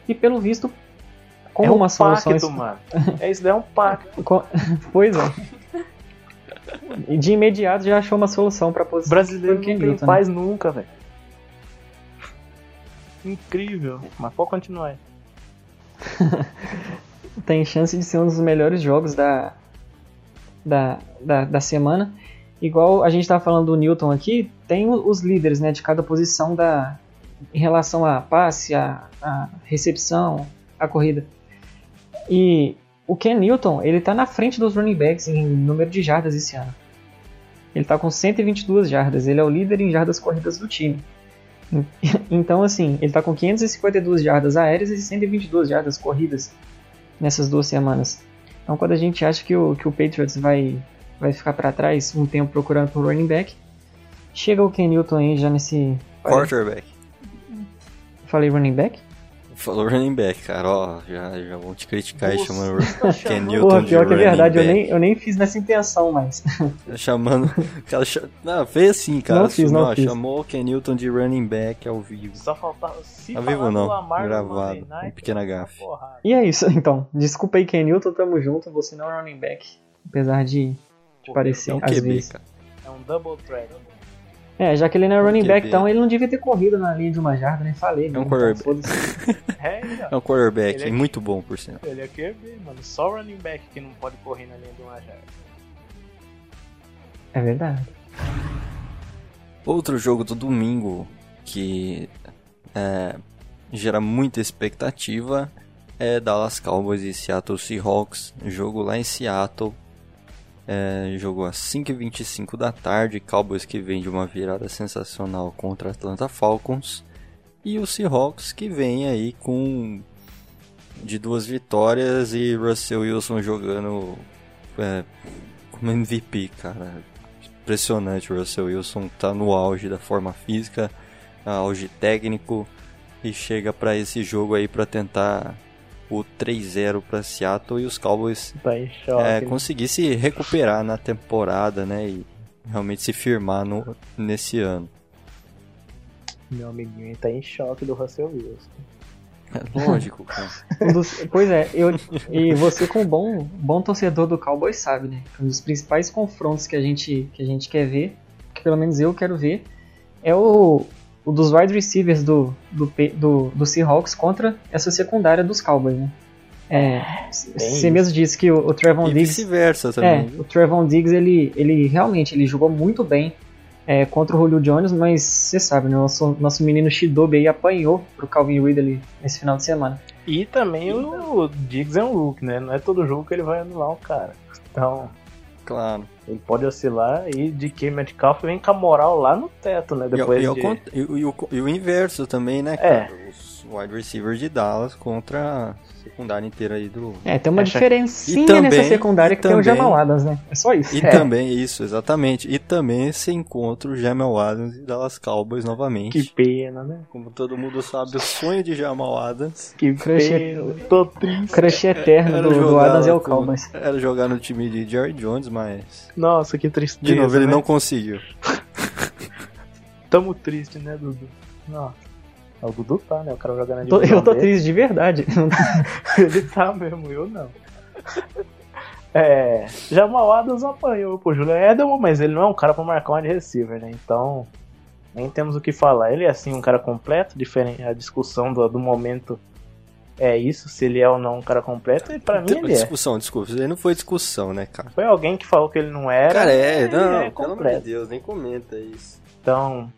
B: E pelo visto, com é uma um solução.
C: Pacto, mano. É isso daí é um pacto.
B: pois é. E de imediato já achou uma solução pra posição.
C: Brasileiro não tem Newton, né? paz né? nunca, velho. Incrível. Mas pode continuar aí.
B: tem chance de ser um dos melhores jogos da, da, da, da semana. Igual a gente estava falando do Newton aqui, tem os líderes né, de cada posição da, em relação a passe, a, a recepção, a corrida. E o Ken Newton, ele está na frente dos running backs em número de jardas esse ano. Ele está com 122 jardas, ele é o líder em jardas corridas do time. Então, assim, ele está com 552 jardas aéreas e 122 jardas corridas nessas duas semanas. Então, quando a gente acha que o, que o Patriots vai, vai ficar para trás um tempo procurando por running back, chega o Ken Newton aí já nesse.
A: Quarterback.
B: Falei running back?
A: Falou running back, cara, ó, já, já vão te criticar aí chamando Ken Newton Pô,
B: pior
A: que
B: é verdade,
A: eu
B: nem, eu nem fiz nessa intenção, mas...
A: chamando, cara, não, fez assim, cara,
B: não fiz, não, fiz.
A: chamou o Ken Newton de running back ao vivo.
C: Só faltava, se
A: ao vivo não, gravado, em pequena gafe.
B: E é isso, então, desculpa aí Ken Newton, tamo junto, você não é running back, apesar de, de Pô, parecer, é um
A: às
B: QB,
A: vezes. Cara.
C: É um double threat.
B: É, já que ele não é running back, então ele não devia ter corrido na linha de uma jarda, né? Falei. né?
A: um
B: Então,
A: quarterback.
C: É, então.
A: É um quarterback,
C: Ele é-
A: muito bom, por sinal.
C: Ele é QB, mano. Só o running back que não pode correr na linha de uma jarda.
B: É verdade.
A: Outro jogo do domingo que é, gera muita expectativa é Dallas Cowboys e Seattle Seahawks. Jogo lá em Seattle. É, jogo às 5h25 da tarde. Cowboys que vem de uma virada sensacional contra Atlanta Falcons. E o Seahawks que vem aí com de duas vitórias e Russell Wilson jogando é, como MVP, cara. Impressionante, Russell Wilson tá no auge da forma física, auge técnico e chega para esse jogo aí para tentar o 3-0 para Seattle e os Cowboys
C: Tá choque.
A: é,
C: né?
A: conseguir se recuperar na temporada, né, e realmente se firmar no, nesse ano.
C: Meu amiguinho ele tá em choque do Russell Wilson.
A: É lógico, cara.
B: Pois é, eu, e você como bom, bom torcedor do Cowboys sabe, né? Um dos principais confrontos que a gente, que a gente quer ver, que pelo menos eu quero ver, é o, o dos wide receivers do, do, do, do Seahawks contra essa secundária dos Cowboys, né? É, você
C: isso.
B: mesmo disse que o, o Trevon
A: E
B: Diggs
A: vice-versa
B: É,
A: também.
B: o Trevon Diggs, ele, ele realmente ele jogou muito bem é, contra o Julio Jones, mas você sabe, né, nosso, nosso menino Shidobi aí apanhou pro Calvin Ridley nesse final de semana.
C: E também o Diggs é um look, né? Não é todo jogo que ele vai anular o cara. Então,
A: Claro.
C: Ele pode oscilar e de que Metcalf vem com a moral lá no teto, né?
A: E,
C: Depois
A: e,
C: de...
A: cont- e o- e o, e o inverso também, né,
C: É.
A: Os wide receivers de Dallas contra a secundária inteira aí do,
B: É, tem uma
C: Acha-
B: diferencinha
A: E também-
B: nessa secundária
A: e
B: que tem o
A: também-
B: Jamal Adams, né? É só isso.
A: E
C: É.
A: também, isso, exatamente. E também se encontra o Jamal Adams e Dallas Cowboys novamente.
C: Que pena, né?
A: Como todo mundo sabe, o sonho de Jamal Adams
C: Que
B: Crush é-
C: pena. Tô triste.
B: Crush eterno do, do Adams é o Cowboys.
A: Era jogar no time de Jerry Jones, mas
C: Nossa, que tristeza.
A: de novo ele
C: né?
A: não conseguiu.
C: Tamo triste, né, Dudu? Nossa. O Dudu tá, né? O cara jogando divisão
B: eu tô
C: dele.
B: triste de verdade.
C: Ele tá mesmo, eu não. É, Jamal Adams apanhou pro Julian Edelman, mas ele não é um cara pra marcar um wide receiver, né? Então, nem temos o que falar. Ele é assim um cara completo, diferente a discussão do, do momento é isso, se ele é ou não um cara completo, e pra mim ele é.
A: discussão, desculpa, isso aí não foi discussão, né, cara?
C: Foi alguém que falou que ele não era.
A: Cara, é,
C: ele
A: não,
C: é
A: pelo amor de. Deus, nem comenta isso.
C: Então,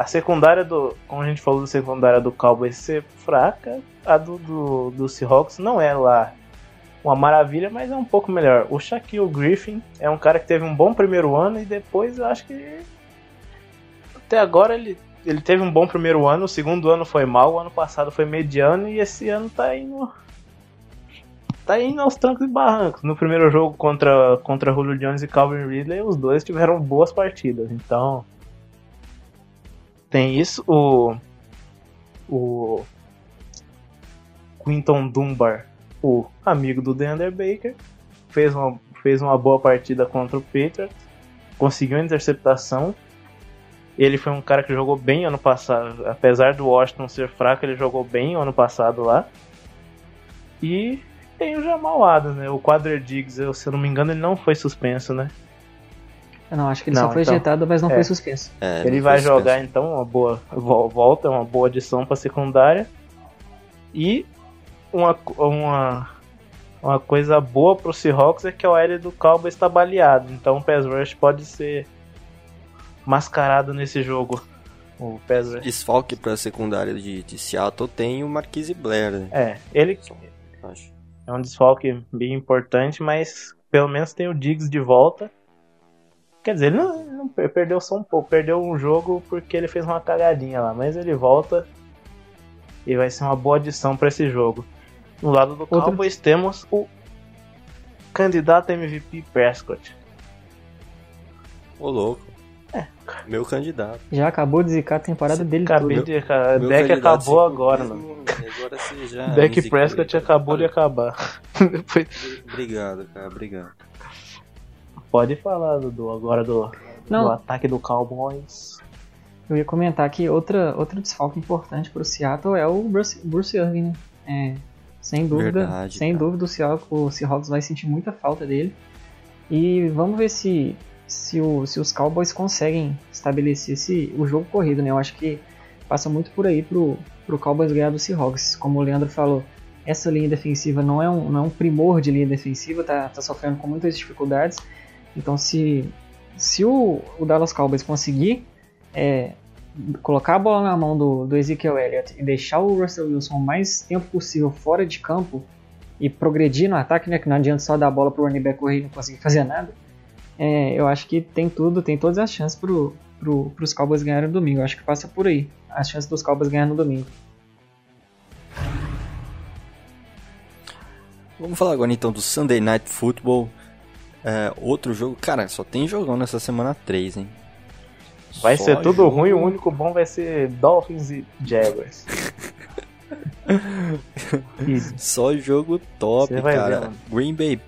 C: a secundária do. Como a gente falou da secundária do Cowboys ser fraca, a do, do, do Seahawks não é lá uma maravilha, mas é um pouco melhor. O Shaquille Griffin é um cara que teve um bom primeiro ano e depois eu acho que. Até agora ele, ele teve um bom primeiro ano, o segundo ano foi mal, o ano passado foi mediano e esse ano tá indo. Tá indo aos trancos e barrancos. No primeiro jogo contra, contra Julio Jones e Calvin Ridley, os dois tiveram boas partidas. Então, tem isso. O. O. Quinton Dunbar, o amigo do DeAndre Baker, fez uma, fez uma boa partida contra o Patriots, conseguiu a interceptação. Ele foi um cara que jogou bem ano passado, apesar do Washington ser fraco, ele jogou bem ano passado lá. E tem o Jamal Adams, né? O Quadra Diggs, eu, se eu não me engano, ele não foi suspenso, né?
B: Eu não, acho que ele
C: Não,
B: só foi
C: então,
B: ejetado, mas não
C: é.
B: foi suspenso.
A: É,
C: Ele
A: não
C: vai
A: suspenso.
C: jogar então uma boa vo- volta, uma boa adição para secundária. E uma, uma, uma coisa boa pro Seahawks é que o L do Cowboys está baleado. Então o pass rush pode ser mascarado nesse jogo. O pass rush.
A: Desfalque pra secundária de, de Seattle tem o Marquise Blair, né?
C: É, ele
A: Acho.
C: é um desfalque bem importante, mas pelo menos tem o Diggs de volta. Quer dizer, ele não, não per- perdeu só um pouco, perdeu um jogo porque ele fez uma cagadinha lá, mas ele volta e vai ser uma boa adição para esse jogo. No lado do
B: Outro-
C: Cowboys temos o candidato MVP Prescott.
A: Ô, louco. Meu candidato.
B: Já acabou de zicar a temporada dele
C: Acabei de.
A: Meu
C: deck acabou agora, mano.
A: Agora você já.
C: Deck Prescott acabou de acabar. Depois-
A: Obrigado, cara, obrigado.
C: Pode falar, Dudu, agora do, do
B: Não,
C: ataque do Cowboys.
B: eu ia comentar que outra, outro desfalque importante pro Seattle é o Bruce, Bruce Irving, né? É, sem dúvida,
A: Verdade,
B: sem
A: cara.
B: dúvida o Seahawks, o Seahawks vai sentir muita falta dele. E vamos ver se, se, o, se os Cowboys conseguem estabelecer esse, o jogo corrido, né? Eu acho que passa muito por aí pro, pro Cowboys ganhar do Seahawks. Como o Leandro falou, essa linha defensiva não é um, não é um primor de linha defensiva, tá, tá sofrendo com muitas dificuldades. Então, se, se o, o Dallas Cowboys conseguir é, colocar a bola na mão do, do Ezekiel Elliott e deixar o Russell Wilson o mais tempo possível fora de campo e progredir no ataque, né, que não adianta só dar a bola pro running back correr e não conseguir fazer nada, é, eu acho que tem tudo, tem todas as chances pro, pro, pros Cowboys ganharem no domingo. Eu acho que passa por aí, as chances dos Cowboys ganharem no domingo.
A: Vamos falar agora então do Sunday Night Football. É, outro jogo, cara, só tem jogão nessa semana 3, hein?
C: Vai só ser tudo jogo... ruim, o único bom vai ser Dolphins e Jaguars.
A: só jogo top, cara. Ver, Green Bay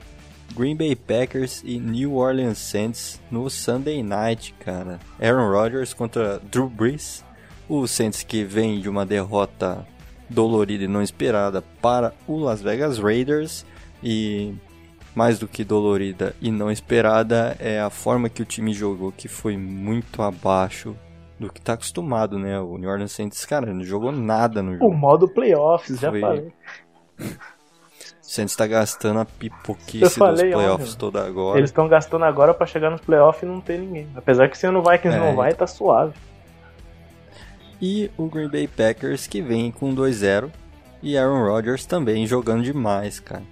A: Green Bay Packers e New Orleans Saints no Sunday Night, cara. Aaron Rodgers contra Drew Brees. O Saints que vem de uma derrota dolorida e não esperada para o Las Vegas Raiders e mais do que dolorida e não esperada é a forma que o time jogou que foi muito abaixo do que está acostumado, né? O New Orleans Saints, cara, não jogou nada no jogo.
C: O modo playoffs, já falei.
A: Saints está gastando a pipoquice dos playoffs toda agora.
C: Eles estão gastando agora para chegar nos playoffs e não ter ninguém. Apesar que se o Vikings é. não vai, tá suave.
A: E o Green Bay Packers que vem com 2-0 e Aaron Rodgers também jogando demais, cara.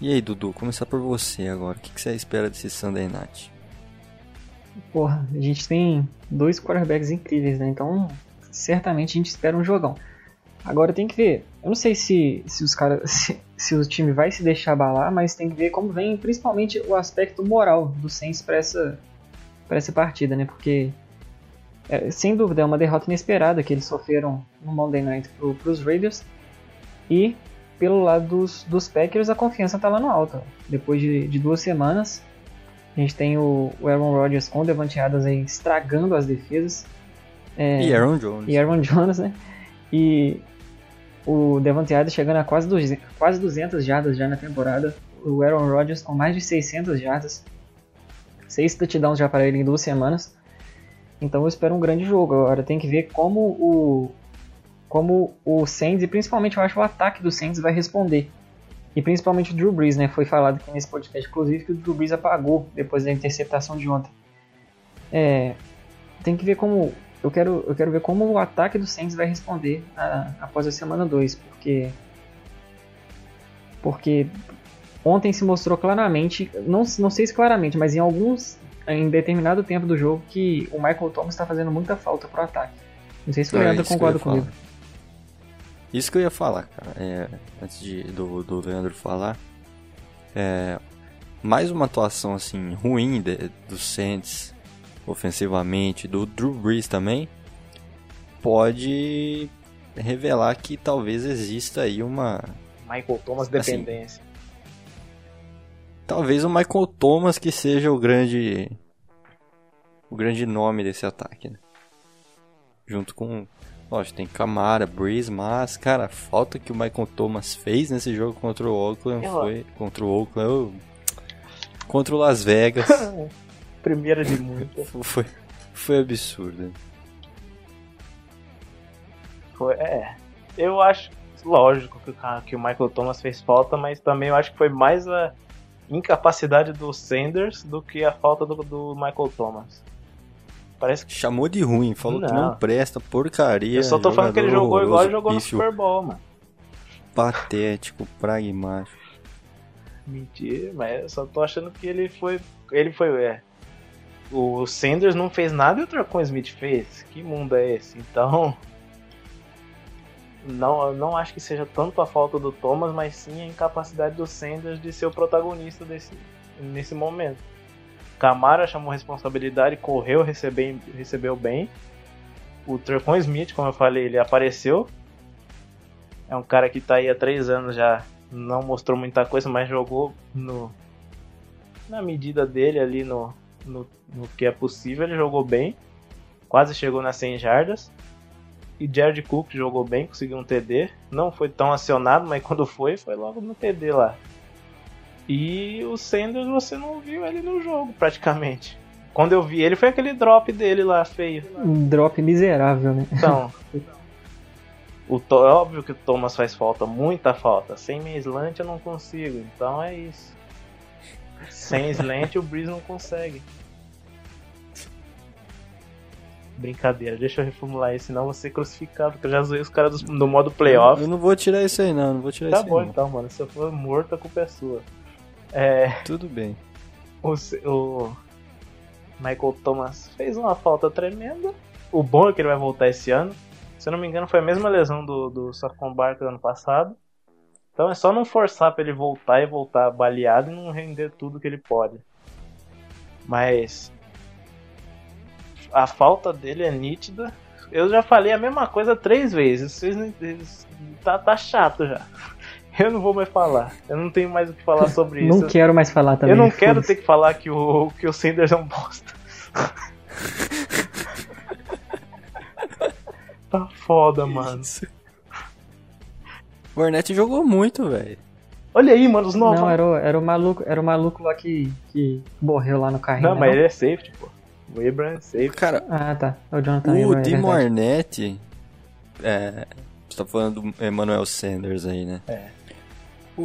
A: E aí, Dudu, começar por você agora. O que, você espera desse Sunday Night?
B: Porra, a gente tem dois quarterbacks incríveis, né? Então, certamente a gente espera um jogão. Agora tem que ver. Eu não sei se, se os caras. Se, se, o time vai se deixar abalar, mas tem que ver como vem principalmente o aspecto moral do Saints para essa, pra essa partida, né? Porque. É, sem dúvida é uma derrota inesperada que eles sofreram no Monday Night pro, pros Raiders. E pelo lado dos, dos Packers a confiança tá lá no alto. Depois de, de duas semanas, a gente tem o, o Aaron Rodgers com o Devante Adams aí estragando as defesas.
A: É, e Aaron Jones.
B: E Aaron Jones, né? E o Devante Adams chegando a quase, 200, quase 200 jardas já na temporada. O Aaron Rodgers com mais de 600 jardas. 6 touchdowns já para ele em duas semanas. Então eu espero um grande jogo. Agora tem que ver como o como o Saints e principalmente eu acho o ataque do Saints vai responder. E principalmente o Drew Brees, né? Foi falado aqui nesse podcast, inclusive, que o Drew Brees apagou depois da interceptação de ontem. É, tem que ver como eu quero, eu quero ver como o ataque do Saints vai responder a, após a semana 2, porque porque ontem se mostrou claramente, não, não sei se claramente, mas em alguns em determinado tempo do jogo que o Michael Thomas está fazendo muita falta pro ataque. Não sei se o é, Leandro concorda comigo.
A: Isso que eu ia falar, cara, é, antes de, do, do Leandro falar, é, mais uma atuação assim ruim de, do Saints ofensivamente, do Drew Brees também, pode revelar que talvez exista aí uma.
C: Michael Thomas assim, dependência.
A: talvez o Michael Thomas que seja o grande. O grande nome desse ataque, né? Junto com. Lógico, tem Camara, Breeze, mas, cara, a falta que o Michael Thomas fez nesse jogo contra o Oakland Eu... foi. Contra o Oakland. Contra o Las Vegas.
C: Primeira de muitas.
A: foi, foi absurdo.
C: Foi, é. Eu acho, lógico que, que o Michael Thomas fez falta, mas também eu acho que foi mais a incapacidade do Sanders do que a falta do, do Michael Thomas.
A: Parece que... Chamou de ruim, falou não. que não presta, porcaria.
C: Eu só tô falando que ele jogou igual ele jogou no Super Bowl, mano.
A: Patético, pragmático.
C: Mentira, mas eu só tô achando que ele foi. Ele foi. É, o Sanders não fez nada e o Tracon Smith fez. Que mundo é esse? Então. Não, não acho que seja tanto a falta do Thomas, mas sim a incapacidade do Sanders de ser o protagonista desse, nesse momento. Camara chamou responsabilidade, correu, recebeu, recebeu bem. O Tracon Smith, como eu falei, ele apareceu. É um cara que está aí há três anos já, não mostrou muita coisa, mas jogou no, na medida dele ali no, no, no que é possível, ele jogou bem, quase chegou nas 100 jardas. E Jared Cook jogou bem, conseguiu um TD. Não foi tão acionado, mas quando foi, foi logo no TD lá. E o Sanders você não viu ele no jogo praticamente. Quando eu vi ele, foi aquele drop dele lá, feio.
B: Um drop miserável, né?
C: Então. o to... É óbvio que o Thomas faz falta, muita falta. Sem minha slant eu não consigo, então é isso. Sem slant o Breeze não consegue. Brincadeira, deixa eu reformular isso, senão eu vou ser crucificado, porque eu já zoei os caras do, do modo playoff.
A: Eu não vou tirar isso aí, não, não vou tirar
C: Tá
A: isso
C: bom
A: aí. não.
C: então, mano. Se eu for morto, a culpa é sua. É.
A: Tudo bem.
C: O, o Michael Thomas fez uma falta tremenda. O bom é que ele vai voltar esse ano. Se eu não me engano, foi a mesma lesão do, do Saquon Barkley ano passado. Então é só não forçar pra ele voltar e voltar baleado e não render tudo que ele pode. Mas a falta dele é nítida. Eu já falei a mesma coisa três vezes. Vocês tá, tá chato já. Eu não vou mais falar. Eu não tenho mais o que falar sobre isso.
B: Não quero mais falar também.
C: Eu não quero ter que falar que o, que o Sanders é um bosta. tá foda, mano.
A: O Ornette jogou muito, velho.
C: Olha aí, mano, os novos.
B: Não, era o, era o maluco, era o maluco lá que, que morreu lá no carrinho.
C: Não,
B: né,
C: mas ele é safety, pô. O Abraham é safety.
A: Cara,
B: Ah, tá. É o Jonathan
A: o
B: Abram, é.
A: Ornette. É. Você tá falando do Emmanuel Sanders aí, né?
C: É.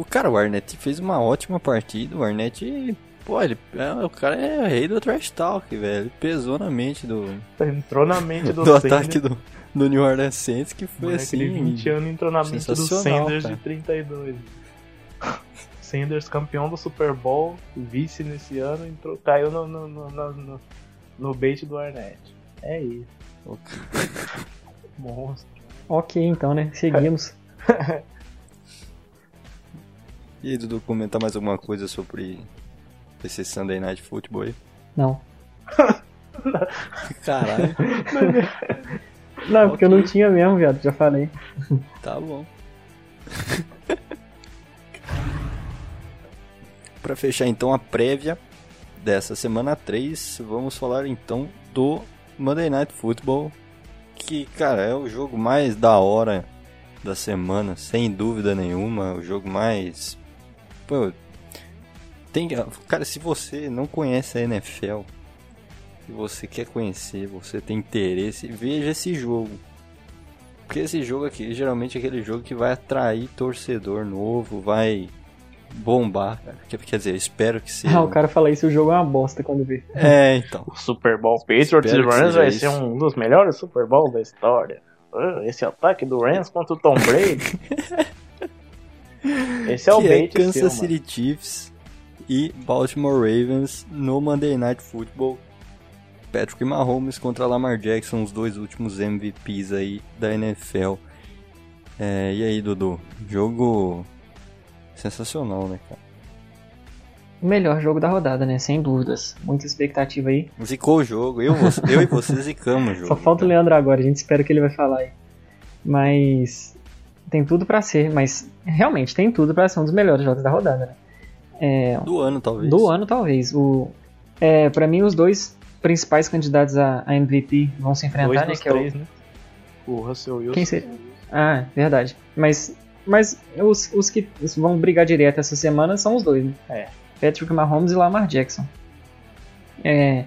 A: O cara, o Arnett fez uma ótima partida. O Arnett. Pô, ele, é, o cara é o rei do trash talk, velho. Ele pesou na mente do,
C: Entrou na mente do,
A: do ataque do, do New Orleans Saints, que foi
C: Mano,
A: assim.
C: Aquele 20 anos entrou na mente do Sanders
A: cara.
C: de 32. Sanders campeão do Super Bowl, vice nesse ano, entrou, caiu no, no, no, no, no- no bait do Arnett. É isso. Monstro.
B: Ok, então, né? Seguimos.
A: E aí, Dudu, comentar mais alguma coisa sobre esse Sunday Night Football aí?
B: Não.
A: Caralho,
B: Não, porque eu não tinha mesmo, viado. Já falei.
A: tá bom. Pra fechar então a prévia dessa semana 3, vamos falar então do Monday Night Football, que, cara, é o jogo mais da hora da semana, sem dúvida nenhuma, o jogo mais pô, tem, cara, se você não conhece a NFL, se você quer conhecer, você tem interesse, veja esse jogo. Porque esse jogo aqui, geralmente é aquele jogo que vai atrair torcedor novo, vai bombar, cara. Quer, dizer, eu espero que seja.
B: Ah, o cara fala isso, o jogo é uma bosta quando vê.
A: É, então.
C: O Super Bowl Patriots e Rams vai
A: isso.
C: ser um dos melhores Super Bowls da história. Ah, Esse ataque do Rams contra o Tom Brady. Esse é o
A: que é Kansas
C: seu,
A: City Chiefs e Baltimore Ravens no Monday Night Football. Patrick Mahomes contra Lamar Jackson, os dois últimos MVPs aí da NFL. É, e aí, Dudu? Jogo sensacional, né, cara?
B: O melhor jogo da rodada, né? Sem dúvidas. Muita expectativa aí.
A: Zicou o jogo. Eu, eu e você zicamos o jogo.
B: Só falta o
A: cara.
B: Leandro agora, a gente espera que ele vai falar aí. Mas tem tudo pra ser, mas realmente tem tudo pra ser um dos melhores jogos da rodada, né? É,
A: Do ano, talvez.
B: do ano talvez. O é, para mim os dois principais candidatos a, a MVP vão se enfrentar,
C: Dois
B: né? Que é o-
C: três, né? O Russell Wilson.
B: Quem seria? Ah, verdade. Mas mas os, os que vão brigar direto essa semana são os dois, né?
C: É.
B: Patrick Mahomes e Lamar Jackson. É,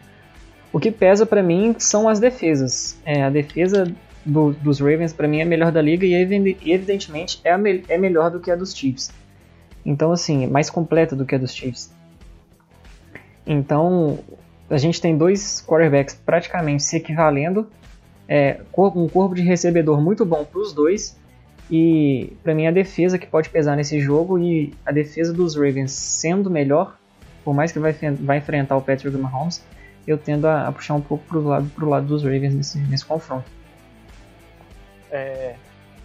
B: o que pesa pra mim são as defesas. É, a defesa do- dos Ravens pra mim é a melhor da liga e evi- evidentemente é, me- é melhor do que a dos Chiefs. Então assim, é mais completa do que a dos Chiefs. Então a gente tem dois quarterbacks praticamente se equivalendo, é, um corpo de recebedor muito bom para os dois e pra mim a defesa que pode pesar nesse jogo e a defesa dos Ravens sendo melhor, por mais que vai, vai enfrentar o Patrick Mahomes, eu tendo a, a puxar um pouco pro lado, pro lado dos Ravens nesse, nesse confronto.
C: É,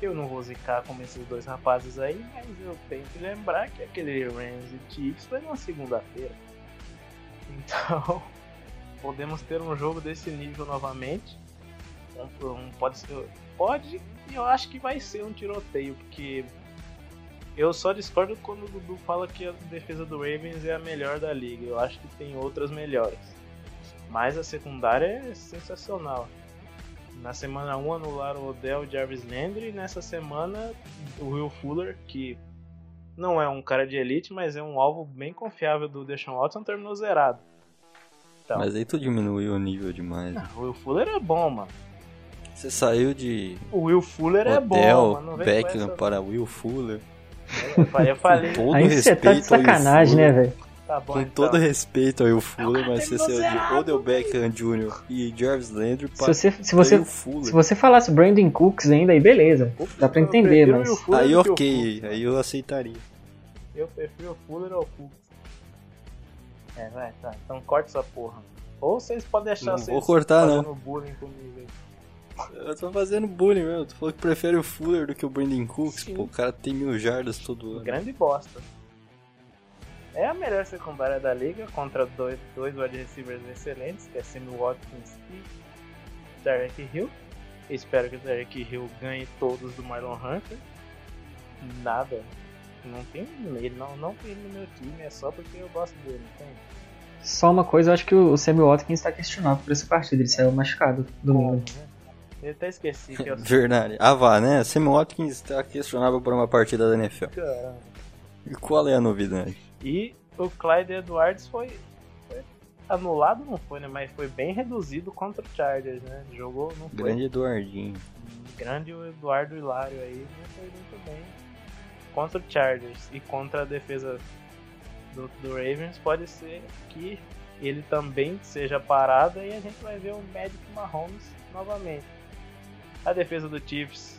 C: eu não vou zicar como esses dois rapazes aí, mas eu tenho que lembrar que aquele Rams e Chiefs foi na segunda-feira. Então, podemos ter um jogo desse nível novamente. Pode ser, pode e eu acho que vai ser um tiroteio, porque eu só discordo quando o Dudu fala que a defesa do Ravens é a melhor da liga. Eu acho que tem outras melhores. Mas a secundária é sensacional. Na semana 1 anularam o Odell Jarvis Landry e nessa semana o Will Fuller, que não é um cara de elite, mas é um alvo bem confiável do Deshaun Watson, terminou zerado. Então,
A: Mas aí tu diminuiu o nível demais.
C: o Will Fuller é bom, mano.
A: Você saiu de
C: O Will Fuller é bom,
A: Odell
C: mano. Não
A: Beckham
C: essa-
A: para Will Fuller.
C: Eu falei, eu falei,
A: Com todo
B: Aí você tá de sacanagem, né, velho?
C: Tá bom
A: Com
C: então.
A: todo respeito ao Will Fuller, mas você
C: terminou
A: saiu de Odell Beckham Jr. e Jarvis Landry
B: Se você, se, você, se você falasse Brandon Cooks ainda, aí beleza. Dá pra entender, mas-
A: Aí ok,
C: Cook,
A: aí eu aceitaria.
C: Eu prefiro o Fuller ao Cook. É, vai, tá. Então corta essa porra. Ou vocês podem deixar
A: Não
C: vocês
A: vou cortar, não.
C: fazendo bullying comigo aí.
A: Eu tô fazendo bullying mesmo. Tu falou que prefere o Fuller do que o Brandon Cooks.
C: Sim.
A: Pô, o cara tem mil jardas todo ano.
C: Grande bosta. É a melhor secundária da liga contra dois, dois wide receivers excelentes, que é Sammy Watkins e Derek Hill. Espero que o Derek Hill ganhe todos do Marlon Hunter. Nada. Não tem ele, não, não tem ele no meu time, é só porque eu gosto dele, não tem?
B: Só uma coisa, eu acho que o Sammy Watkins tá questionável por essa partida. Ele saiu machucado domingo.
C: Como, né? Eu até esqueci que eu
A: Verdade. Ah, vá, né? Sam Watkins tá questionável por uma partida da NFL.
C: Caramba.
A: E qual é a novidade?
C: E o Clyde Edwards foi, foi anulado, não foi, né? Mas foi bem reduzido contra o Chargers, né? Jogou, não foi.
A: Grande Eduardinho.
C: Grande o Eduardo Hilário aí, não foi muito bem. Contra o Chargers e contra a defesa do, do Ravens, pode ser que ele também seja parado e a gente vai ver o Magic Mahomes novamente. A defesa do Chiefs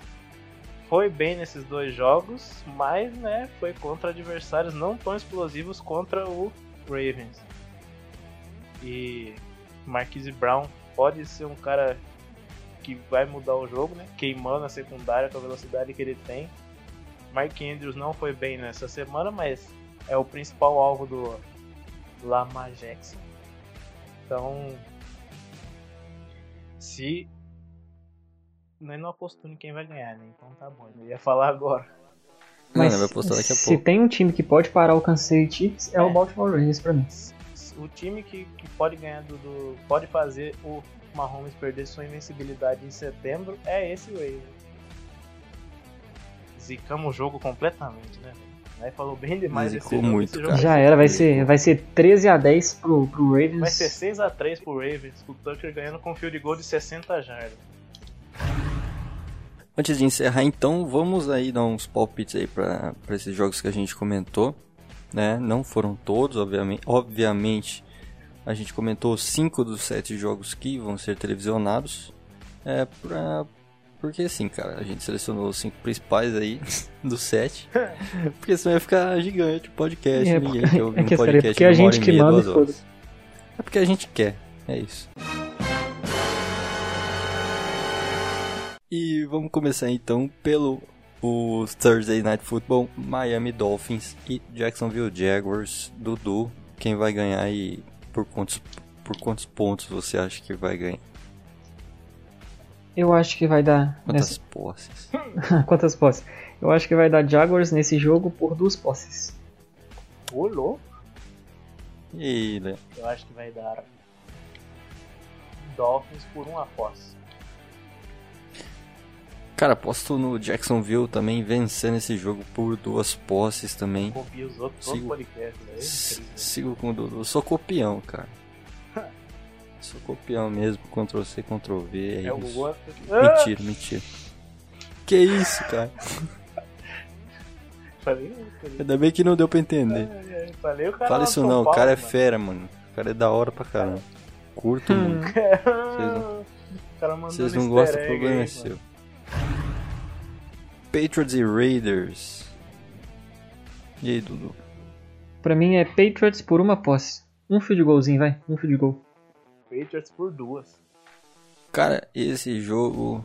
C: foi bem nesses dois jogos, mas né, foi contra adversários não tão explosivos contra o Ravens. E Marquise Brown pode ser um cara que vai mudar o jogo, né? Queimando a secundária com a velocidade que ele tem. Mark Andrews não foi bem nessa semana, mas é o principal alvo do Lamar Jackson. Então, se nós não apostamos em quem vai ganhar, né? Então tá bom. Eu ia falar agora.
A: Não, vai postar daqui a
B: se tem um time que pode parar o Kansas City Chiefs, é,
C: É.
B: o Baltimore Ravens pra mim.
C: O time que, que pode ganhar do, do- pode fazer o Mahomes perder sua invencibilidade em setembro é esse Ravens. Zicamos o jogo completamente, né? Aí falou bem demais
A: Zicou
C: jogo.
A: muito,
C: esse jogo.
B: Já era, vai ser, vai ser 13 a 10 pro, pro Ravens.
C: Vai ser 6x3 pro Ravens, o Tucker ganhando com field goal de 60 jardas.
A: Antes de encerrar, então, vamos aí dar uns palpites aí pra, pra esses jogos que a gente comentou. Né? Não foram todos, obviamente. Obviamente, a gente comentou cinco dos sete jogos que vão ser televisionados. É pra... Porque assim, cara, a gente selecionou os cinco principais aí dos sete. Porque senão ia ficar gigante o podcast.
B: É,
A: ninguém
B: porque-
A: quer ouvir
B: é
A: um
B: essa
A: podcast
B: é porque a gente que manda e.
A: É porque a gente quer, é isso. E vamos começar então pelo o Thursday Night Football, Miami Dolphins e Jacksonville Jaguars. Dudu, quem vai ganhar e por quantos, por quantos pontos você acha que vai ganhar?
B: Eu acho que vai dar.
A: Quantas
B: nessa-
A: posses?
B: Quantas posses? Eu acho que vai dar Jaguars nesse jogo por duas posses.
C: Ô, louco.
A: E?
C: Eu acho que vai dar Dolphins por uma posse.
A: Cara, aposto no Jacksonville também vencendo esse jogo por duas posses também.
C: Copia os outros
A: Sigo.
C: podcasts. Né?
A: Sigo com o Dudu. Sou copião, cara. Sou copião mesmo, Ctrl C, Ctrl V. É,
C: É
A: isso.
C: Gugu.
A: Mentira, mentira. Que isso, cara?
C: Falei, falei,
A: Ainda bem que não deu pra entender.
C: é, falei, o cara
A: Fala isso não, o cara é
C: mano.
A: fera, mano. O cara é da hora pra caramba. Curto
B: Hum.
A: muito.
C: O cara mandou
A: Vocês não gostam, o problema é seu. Patriots e Raiders. E aí, Dudu?
B: Pra mim é Patriots por uma posse. Um field goalzinho, vai. Um field goal.
C: Patriots por duas.
A: Cara, esse jogo.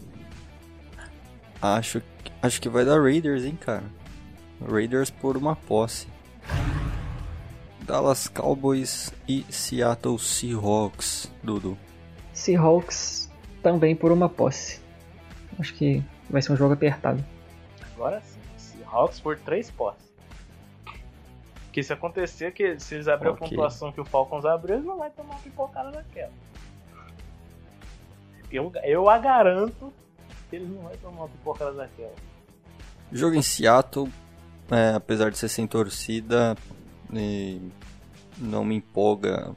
A: Acho, que- acho que vai dar Raiders, hein, cara. Raiders por uma posse. Dallas Cowboys e Seattle Seahawks, Dudu.
B: Seahawks também por uma posse. Acho que vai ser um jogo apertado.
C: Agora sim. Seahawks por três posses. Que se acontecer, que se eles abrirem
A: Ok.
C: a pontuação que o Falcons abriu, eles não vão tomar uma pipocada daquela. Eu, eu a garanto que eles não vão tomar uma pipocada daquela.
A: Jogo em Seattle, é, apesar de ser sem torcida, e não me empolga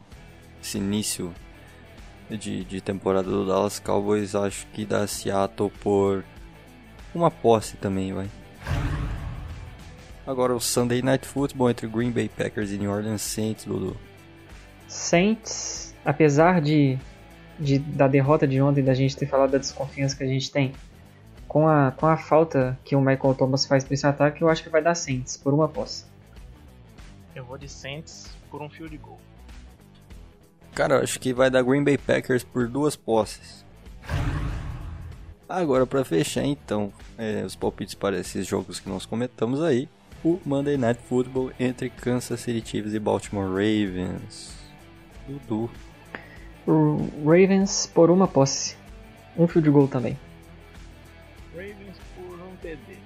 A: esse início de, de temporada do Dallas Cowboys, acho que dá Seattle por uma posse também, vai. Agora o Sunday Night Football entre Green Bay Packers e New Orleans Saints, Dudu.
B: Saints, apesar de, de da derrota de ontem, da gente ter falado da desconfiança que a gente tem, com a, com a falta que o Michael Thomas faz para esse ataque, eu acho que vai dar Saints por uma posse.
C: Eu vou de Saints por um field goal.
A: Cara, eu acho que vai dar Green Bay Packers por duas posses. Agora, para fechar, então, é, os palpites para esses jogos que nós comentamos aí, o Monday Night Football entre Kansas City Chiefs e Baltimore Ravens. Dudu.
B: O Ravens por uma posse. Um field goal também.
C: Ravens por um TD.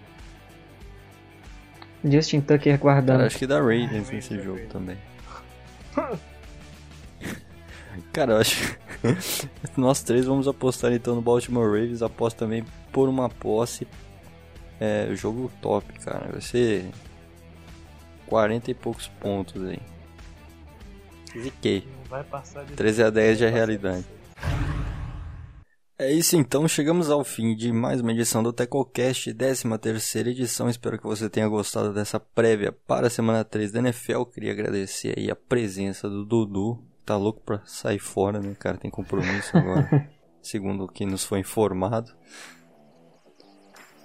B: Justin Tucker guardando.
A: Cara, acho que dá Ravens nesse jogo também. Cara, eu acho. Nós três vamos apostar então no Baltimore Ravens. Aposto também por uma posse. É, jogo top, cara. Vai ser 40 e poucos pontos aí. Ziquei.
C: Não vai passar de
A: 13 a 10 já é realidade. É isso então, chegamos ao fim de mais uma edição do TecoCast, 13 terceira edição. Espero que você tenha gostado dessa prévia para a semana 3 da NFL. Queria agradecer aí a presença do Dudu. Tá louco pra sair fora, né, cara? Tem compromisso agora, segundo o que nos foi informado.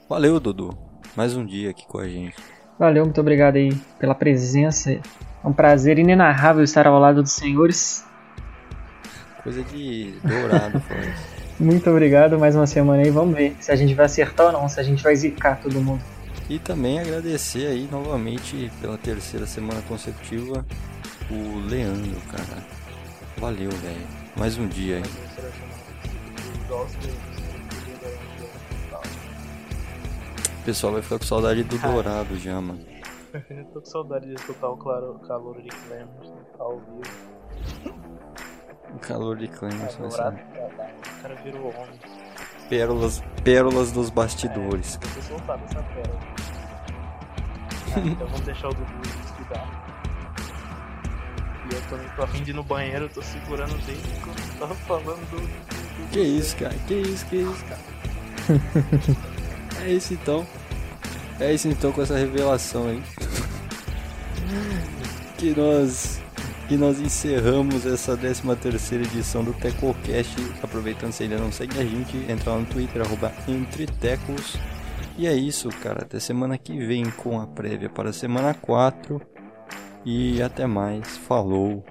A: Valeu, Dudu. Mais um dia aqui com a gente.
B: Valeu, muito obrigado aí pela presença. É um prazer inenarrável estar ao lado dos senhores.
A: Coisa de dourado, isso.
B: Muito obrigado, mais uma semana aí. Vamos ver se a gente vai acertar ou não, se a gente vai zicar todo mundo.
A: E também agradecer aí novamente pela terceira semana consecutiva o Leandro, cara. Valeu, velho. Mais um dia
C: né? Tal.
A: O pessoal vai ficar com saudade do Dourado já, mano.
C: Eu tô com saudade de escutar o claro, calor de Clemens, né? ao vivo.
A: O calor de Clemens vai
C: Dourado,
A: ser
C: caralho. O cara virou homem.
A: pérolas, pérolas dos bastidores.
C: Eu tô soltado essa pérola. Ah, então vamos deixar o Dudu estudar. E eu tô afim de ir no banheiro, eu tô segurando desde quando eu tava falando do. do
A: Que isso, cara? Que isso, que isso, cara? é isso então. É isso então com essa revelação aí. que nós que nós encerramos essa 13 terceira edição do TecoCast. Aproveitando se ainda não segue a gente, entra lá no Twitter, arroba entretecos. E é isso, cara. Até semana que vem com a prévia para a semana 4. E até mais. Falou.